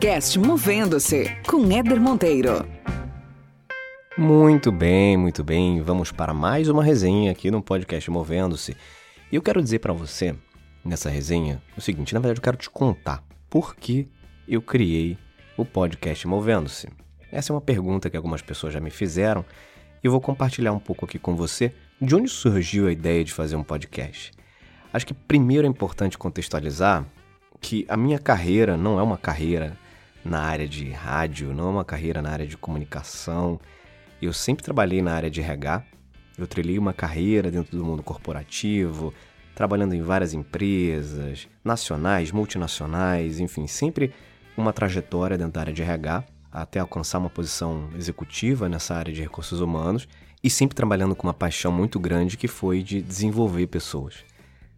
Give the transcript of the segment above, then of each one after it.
podcast Movendo-se com Éder Monteiro. Muito bem, muito bem. Vamos para mais uma resenha aqui no podcast Movendo-se. E eu quero dizer para você, nessa resenha, o seguinte: na verdade, eu quero te contar por que eu criei o podcast Movendo-se. Essa é uma pergunta que algumas pessoas já me fizeram e eu vou compartilhar um pouco aqui com você de onde surgiu a ideia de fazer um podcast. Acho que primeiro é importante contextualizar que a minha carreira não é uma carreira na área de rádio, não é uma carreira na área de comunicação. Eu sempre trabalhei na área de RH. Eu trilhei uma carreira dentro do mundo corporativo, trabalhando em várias empresas, nacionais, multinacionais, enfim, sempre uma trajetória dentro da área de RH, até alcançar uma posição executiva nessa área de recursos humanos e sempre trabalhando com uma paixão muito grande que foi de desenvolver pessoas.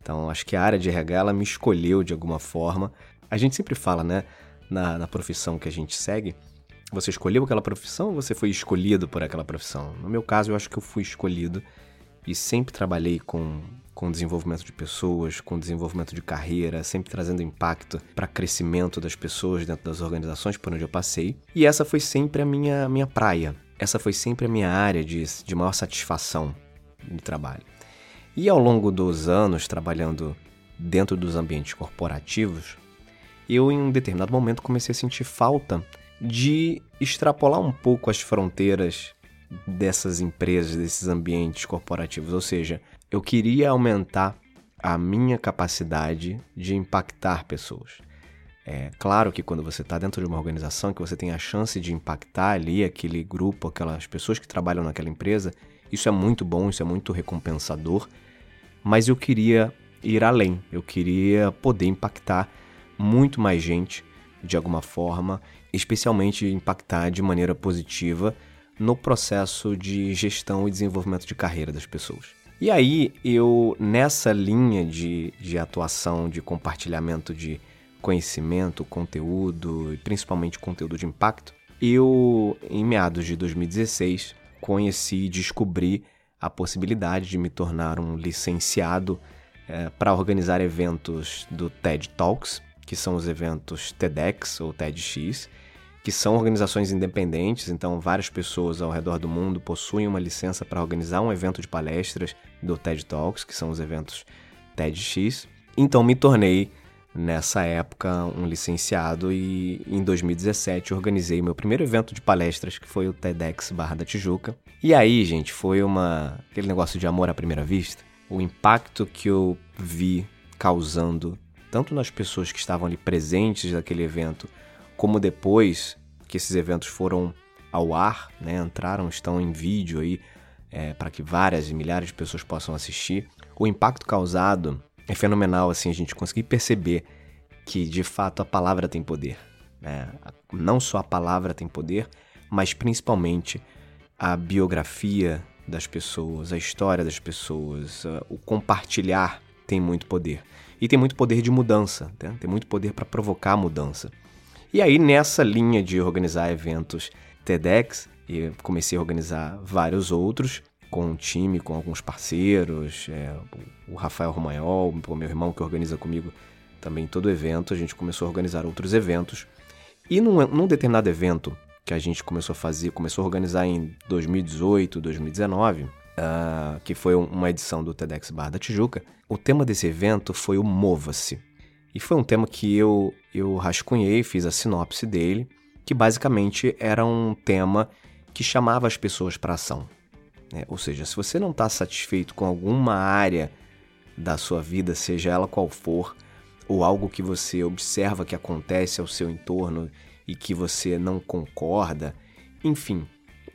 Então, acho que a área de RH ela me escolheu de alguma forma. A gente sempre fala, né, na, na profissão que a gente segue, você escolheu aquela profissão ou você foi escolhido por aquela profissão? No meu caso, eu acho que eu fui escolhido e sempre trabalhei com, com desenvolvimento de pessoas, com desenvolvimento de carreira, sempre trazendo impacto para crescimento das pessoas dentro das organizações por onde eu passei. E essa foi sempre a minha, minha praia. Essa foi sempre a minha área de, de maior satisfação de trabalho. E ao longo dos anos trabalhando dentro dos ambientes corporativos, eu em um determinado momento comecei a sentir falta de extrapolar um pouco as fronteiras dessas empresas, desses ambientes corporativos. Ou seja, eu queria aumentar a minha capacidade de impactar pessoas. É claro que quando você está dentro de uma organização, que você tem a chance de impactar ali aquele grupo, aquelas pessoas que trabalham naquela empresa, isso é muito bom, isso é muito recompensador mas eu queria ir além, eu queria poder impactar muito mais gente de alguma forma, especialmente impactar de maneira positiva no processo de gestão e desenvolvimento de carreira das pessoas. E aí, eu, nessa linha de, de atuação, de compartilhamento de conhecimento, conteúdo e principalmente conteúdo de impacto, eu, em meados de 2016, conheci e descobri a possibilidade de me tornar um licenciado é, para organizar eventos do TED Talks, que são os eventos TEDx ou TEDx, que são organizações independentes, então várias pessoas ao redor do mundo possuem uma licença para organizar um evento de palestras do TED Talks, que são os eventos TEDx. Então me tornei nessa época um licenciado e em 2017 organizei meu primeiro evento de palestras que foi o TEDx Barra da Tijuca. E aí, gente, foi uma aquele negócio de amor à primeira vista. O impacto que eu vi causando tanto nas pessoas que estavam ali presentes naquele evento, como depois que esses eventos foram ao ar, né, entraram, estão em vídeo aí é, para que várias e milhares de pessoas possam assistir. O impacto causado é fenomenal assim a gente conseguir perceber que de fato a palavra tem poder. Né? Não só a palavra tem poder, mas principalmente a biografia das pessoas, a história das pessoas, o compartilhar tem muito poder. E tem muito poder de mudança, né? tem muito poder para provocar mudança. E aí, nessa linha de organizar eventos TEDx, eu comecei a organizar vários outros, com um time, com alguns parceiros, é, o Rafael Romagnol, meu irmão que organiza comigo também todo evento, a gente começou a organizar outros eventos. E num, num determinado evento que a gente começou a fazer, começou a organizar em 2018, 2019, uh, que foi uma edição do TEDx Barra da Tijuca, o tema desse evento foi o Mova-se. E foi um tema que eu, eu rascunhei, fiz a sinopse dele, que basicamente era um tema que chamava as pessoas para ação. Né? Ou seja, se você não está satisfeito com alguma área da sua vida, seja ela qual for, ou algo que você observa que acontece ao seu entorno e que você não concorda, enfim,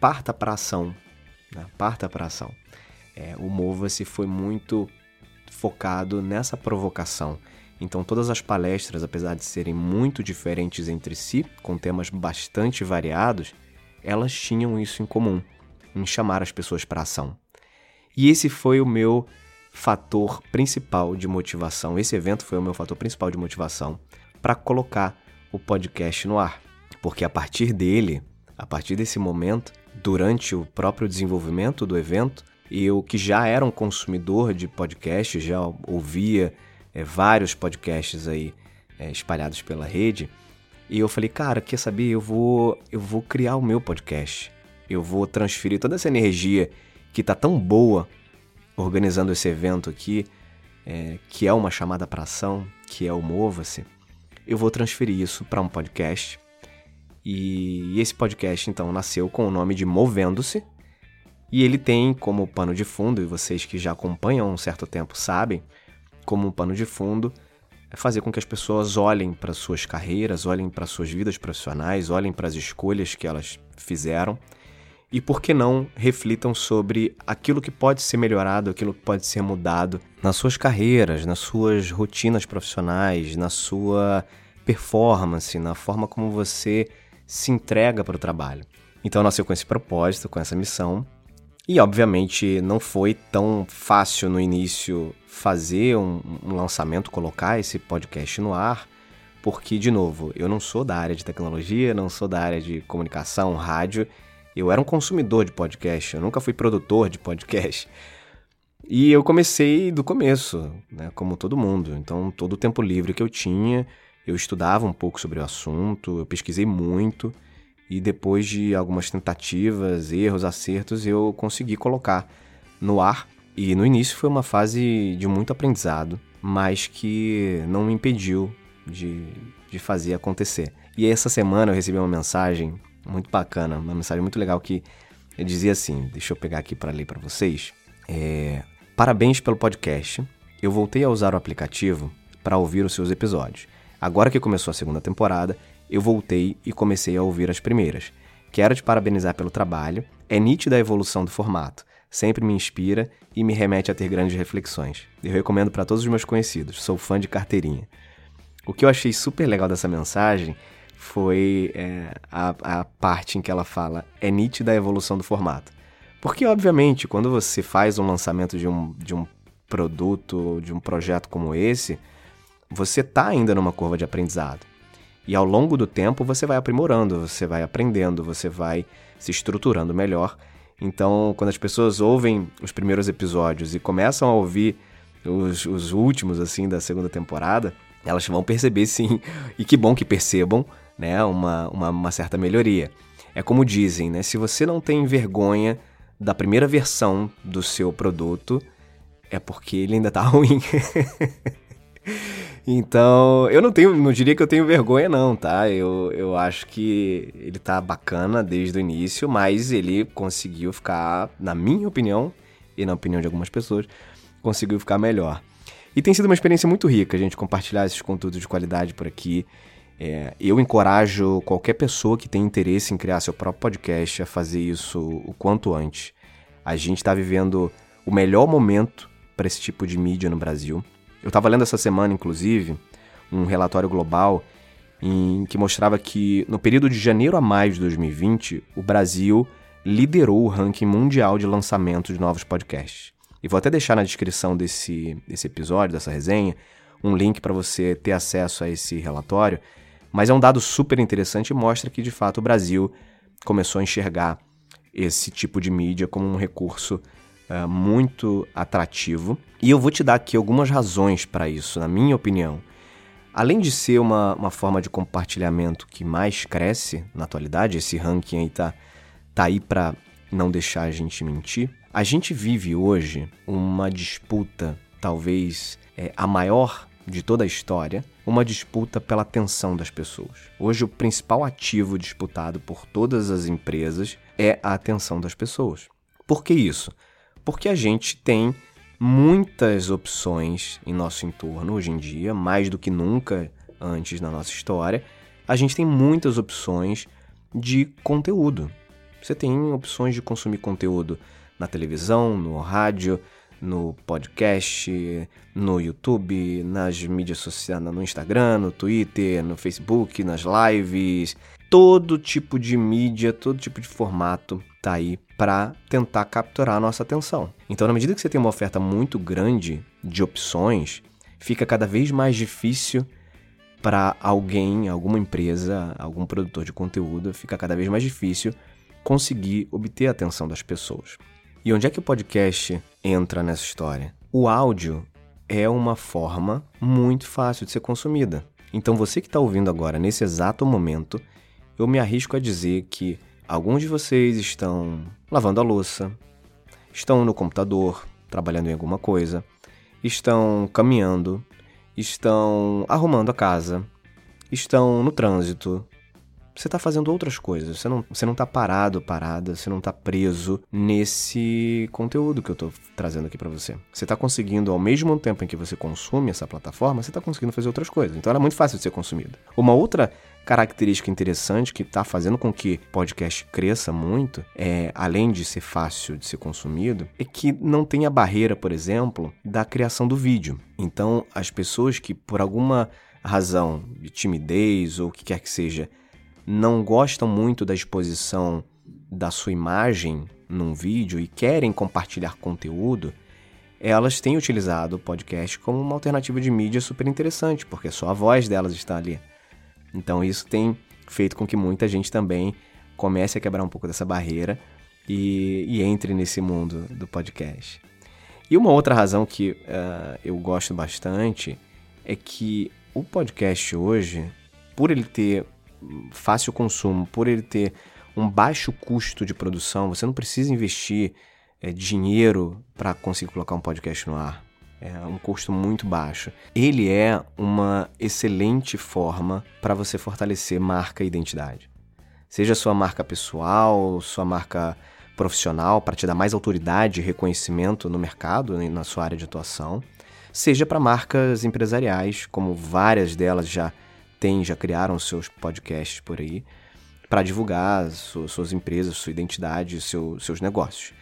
parta para ação, né? parta para ação. É, o Mova-se foi muito focado nessa provocação. Então, todas as palestras, apesar de serem muito diferentes entre si, com temas bastante variados, elas tinham isso em comum em chamar as pessoas para ação. E esse foi o meu fator principal de motivação. Esse evento foi o meu fator principal de motivação para colocar o podcast no ar. Porque a partir dele, a partir desse momento, durante o próprio desenvolvimento do evento, eu que já era um consumidor de podcasts, já ouvia é, vários podcasts aí é, espalhados pela rede, E eu falei, cara, quer saber? Eu vou, eu vou criar o meu podcast. Eu vou transferir toda essa energia que tá tão boa organizando esse evento aqui, é, que é uma chamada para ação, que é o Mova-se. Eu vou transferir isso para um podcast. E esse podcast, então, nasceu com o nome de Movendo-se. E ele tem como pano de fundo, e vocês que já acompanham há um certo tempo sabem, como um pano de fundo, é fazer com que as pessoas olhem para suas carreiras, olhem para suas vidas profissionais, olhem para as escolhas que elas fizeram e por que não reflitam sobre aquilo que pode ser melhorado, aquilo que pode ser mudado nas suas carreiras, nas suas rotinas profissionais, na sua performance, na forma como você se entrega para o trabalho. Então nasceu com esse propósito, com essa missão. E obviamente não foi tão fácil no início fazer um, um lançamento, colocar esse podcast no ar, porque, de novo, eu não sou da área de tecnologia, não sou da área de comunicação, rádio, eu era um consumidor de podcast, eu nunca fui produtor de podcast. E eu comecei do começo, né, como todo mundo. Então, todo o tempo livre que eu tinha, eu estudava um pouco sobre o assunto, eu pesquisei muito e depois de algumas tentativas, erros, acertos, eu consegui colocar no ar. E no início foi uma fase de muito aprendizado, mas que não me impediu de, de fazer acontecer. E essa semana eu recebi uma mensagem muito bacana, uma mensagem muito legal que dizia assim: deixa eu pegar aqui para ler para vocês. É, Parabéns pelo podcast. Eu voltei a usar o aplicativo para ouvir os seus episódios. Agora que começou a segunda temporada, eu voltei e comecei a ouvir as primeiras. Quero te parabenizar pelo trabalho. É nítida a evolução do formato. Sempre me inspira e me remete a ter grandes reflexões. Eu recomendo para todos os meus conhecidos. Sou fã de carteirinha. O que eu achei super legal dessa mensagem foi é, a, a parte em que ela fala é nítida a evolução do formato. Porque, obviamente, quando você faz um lançamento de um, de um produto, de um projeto como esse, você está ainda numa curva de aprendizado. E ao longo do tempo você vai aprimorando, você vai aprendendo, você vai se estruturando melhor. Então, quando as pessoas ouvem os primeiros episódios e começam a ouvir os, os últimos, assim, da segunda temporada, elas vão perceber sim, e que bom que percebam, né, uma, uma, uma certa melhoria. É como dizem, né, se você não tem vergonha da primeira versão do seu produto, é porque ele ainda tá ruim. Então, eu não tenho, não diria que eu tenho vergonha não, tá? Eu, eu acho que ele tá bacana desde o início, mas ele conseguiu ficar, na minha opinião, e na opinião de algumas pessoas, conseguiu ficar melhor. E tem sido uma experiência muito rica a gente compartilhar esses conteúdos de qualidade por aqui. É, eu encorajo qualquer pessoa que tem interesse em criar seu próprio podcast a fazer isso o quanto antes. A gente está vivendo o melhor momento para esse tipo de mídia no Brasil. Eu estava lendo essa semana, inclusive, um relatório global em que mostrava que no período de janeiro a maio de 2020, o Brasil liderou o ranking mundial de lançamento de novos podcasts. E vou até deixar na descrição desse, desse episódio, dessa resenha, um link para você ter acesso a esse relatório mas é um dado super interessante e mostra que, de fato, o Brasil começou a enxergar esse tipo de mídia como um recurso uh, muito atrativo. E eu vou te dar aqui algumas razões para isso, na minha opinião. Além de ser uma, uma forma de compartilhamento que mais cresce na atualidade, esse ranking aí tá, tá aí para não deixar a gente mentir, a gente vive hoje uma disputa, talvez é, a maior de toda a história, uma disputa pela atenção das pessoas. Hoje, o principal ativo disputado por todas as empresas é a atenção das pessoas. Por que isso? Porque a gente tem muitas opções em nosso entorno hoje em dia, mais do que nunca antes na nossa história. A gente tem muitas opções de conteúdo. Você tem opções de consumir conteúdo na televisão, no rádio, no podcast, no YouTube, nas mídias sociais, no Instagram, no Twitter, no Facebook, nas lives. Todo tipo de mídia, todo tipo de formato tá aí para tentar capturar a nossa atenção. Então, na medida que você tem uma oferta muito grande de opções, fica cada vez mais difícil para alguém, alguma empresa, algum produtor de conteúdo, fica cada vez mais difícil conseguir obter a atenção das pessoas. E onde é que o podcast entra nessa história? O áudio é uma forma muito fácil de ser consumida. Então você que está ouvindo agora, nesse exato momento, eu me arrisco a dizer que alguns de vocês estão lavando a louça, estão no computador, trabalhando em alguma coisa, estão caminhando, estão arrumando a casa, estão no trânsito, você está fazendo outras coisas. Você não, você não tá parado, parada, você não está preso nesse conteúdo que eu estou trazendo aqui para você. Você está conseguindo, ao mesmo tempo em que você consome essa plataforma, você está conseguindo fazer outras coisas. Então ela é muito fácil de ser consumida. Uma outra característica interessante que está fazendo com que podcast cresça muito, é, além de ser fácil de ser consumido, é que não tem a barreira, por exemplo, da criação do vídeo. Então, as pessoas que, por alguma razão de timidez ou o que quer que seja, não gostam muito da exposição da sua imagem num vídeo e querem compartilhar conteúdo, elas têm utilizado o podcast como uma alternativa de mídia super interessante, porque só a voz delas está ali. Então isso tem feito com que muita gente também comece a quebrar um pouco dessa barreira e, e entre nesse mundo do podcast. E uma outra razão que uh, eu gosto bastante é que o podcast hoje, por ele ter fácil consumo, por ele ter um baixo custo de produção, você não precisa investir é, dinheiro para conseguir colocar um podcast no ar. É um custo muito baixo. Ele é uma excelente forma para você fortalecer marca e identidade. Seja sua marca pessoal, sua marca profissional, para te dar mais autoridade e reconhecimento no mercado, na sua área de atuação, seja para marcas empresariais, como várias delas já têm, já criaram seus podcasts por aí, para divulgar suas empresas, sua identidade, seu, seus negócios.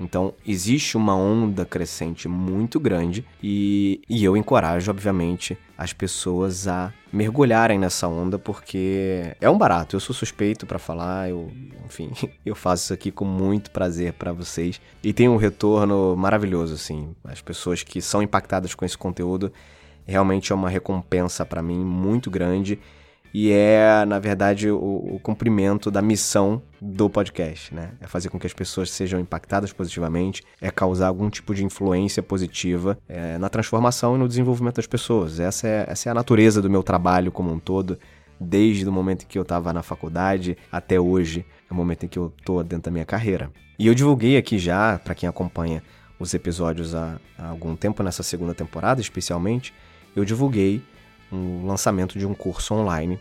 Então, existe uma onda crescente muito grande e, e eu encorajo, obviamente, as pessoas a mergulharem nessa onda porque é um barato. Eu sou suspeito para falar, eu, enfim, eu faço isso aqui com muito prazer para vocês e tem um retorno maravilhoso, assim. As pessoas que são impactadas com esse conteúdo realmente é uma recompensa para mim muito grande e é, na verdade, o, o, cumprimento da missão do podcast, né? É fazer com que as pessoas sejam impactadas positivamente, é causar algum tipo de influência positiva é, na transformação e no desenvolvimento das pessoas. Essa é, essa é a natureza do meu trabalho como um todo, desde o momento em que eu estava na faculdade até hoje, é o momento em que eu estou dentro da minha carreira. E eu divulguei aqui já, para quem acompanha os episódios há, há algum tempo, nessa segunda temporada especialmente, eu divulguei um lançamento de um curso online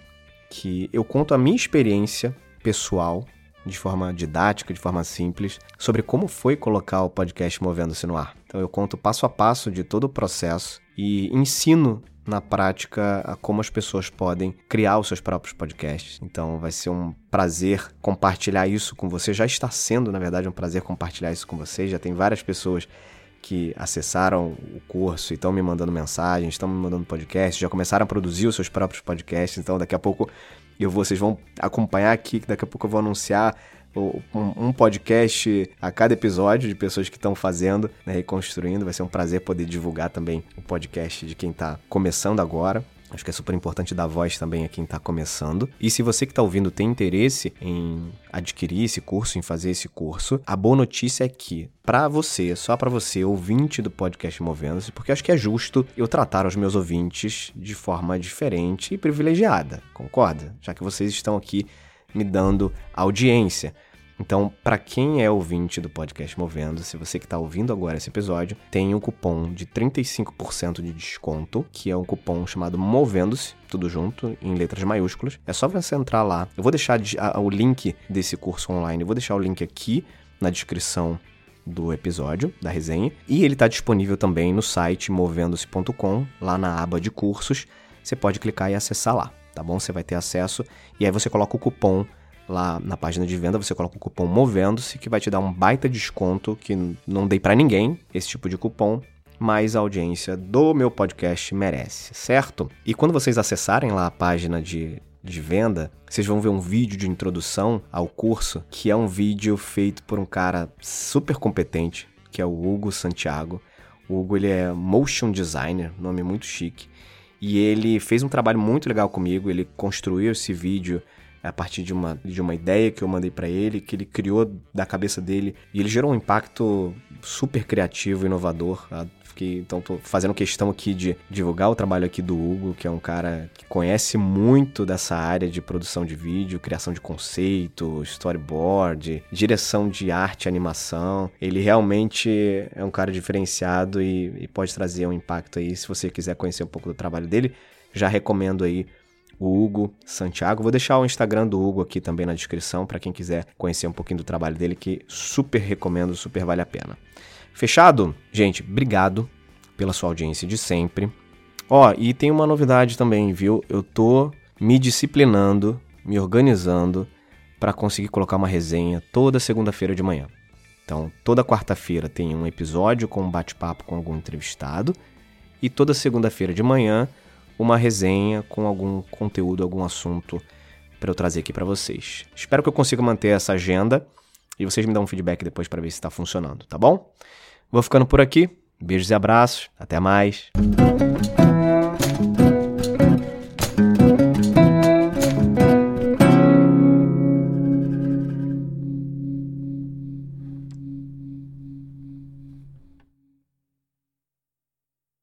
que eu conto a minha experiência pessoal de forma didática, de forma simples, sobre como foi colocar o podcast Movendo-se no ar. Então eu conto passo a passo de todo o processo e ensino na prática como as pessoas podem criar os seus próprios podcasts. Então vai ser um prazer compartilhar isso com você. Já está sendo, na verdade, um prazer compartilhar isso com vocês. Já tem várias pessoas que acessaram o curso e estão me mandando mensagens, estão me mandando podcast, já começaram a produzir os seus próprios podcasts. Então, daqui a pouco eu vocês vão acompanhar aqui, que daqui a pouco eu vou anunciar um podcast a cada episódio de pessoas que estão fazendo, né, reconstruindo. Vai ser um prazer poder divulgar também o podcast de quem está começando agora. Acho que é super importante dar voz também a quem está começando. E se você que está ouvindo tem interesse em adquirir esse curso, em fazer esse curso, a boa notícia é que, para você, só para você, ouvinte do podcast Movendo-se, porque acho que é justo eu tratar os meus ouvintes de forma diferente e privilegiada, concorda? Já que vocês estão aqui me dando audiência. Então, para quem é ouvinte do podcast Movendo, se você que está ouvindo agora esse episódio, tem um cupom de 35% de desconto, que é um cupom chamado Movendo-se, tudo junto, em letras maiúsculas. É só você entrar lá. Eu vou deixar o link desse curso online, eu vou deixar o link aqui na descrição do episódio, da resenha, e ele está disponível também no site movendo-se.com, lá na aba de cursos. Você pode clicar e acessar lá, tá bom? Você vai ter acesso e aí você coloca o cupom lá na página de venda, você coloca o cupom Movendo-se, que vai te dar um baita desconto que não dei para ninguém esse tipo de cupom, mas a audiência do meu podcast merece, certo? E quando vocês acessarem lá a página de, de venda, vocês vão ver um vídeo de introdução ao curso, que é um vídeo feito por um cara super competente, que é o Hugo Santiago. O Hugo ele é motion designer, nome muito chique. E ele fez um trabalho muito legal comigo, ele construiu esse vídeo a partir de uma, de uma ideia que eu mandei para ele, que ele criou da cabeça dele, e ele gerou um impacto super criativo, inovador. Tá? Fiquei, então tô fazendo questão aqui de divulgar o trabalho aqui do Hugo, que é um cara que conhece muito dessa área de produção de vídeo, criação de conceito, storyboard, direção de arte, animação. Ele realmente é um cara diferenciado e, e pode trazer um impacto aí. Se você quiser conhecer um pouco do trabalho dele, já recomendo aí o Hugo Santiago. Vou deixar o Instagram do Hugo aqui também na descrição para quem quiser conhecer um pouquinho do trabalho dele, que super recomendo, super vale a pena. Fechado? Gente, obrigado pela sua audiência de sempre. Ó, e tem uma novidade também, viu? Eu tô me disciplinando, me organizando para conseguir colocar uma resenha toda segunda-feira de manhã. Então, toda quarta-feira tem um episódio com um bate-papo com algum entrevistado e toda segunda-feira de manhã uma resenha com algum conteúdo, algum assunto para eu trazer aqui para vocês. Espero que eu consiga manter essa agenda e vocês me dão um feedback depois para ver se está funcionando, tá bom? Vou ficando por aqui. Beijos e abraços. Até mais.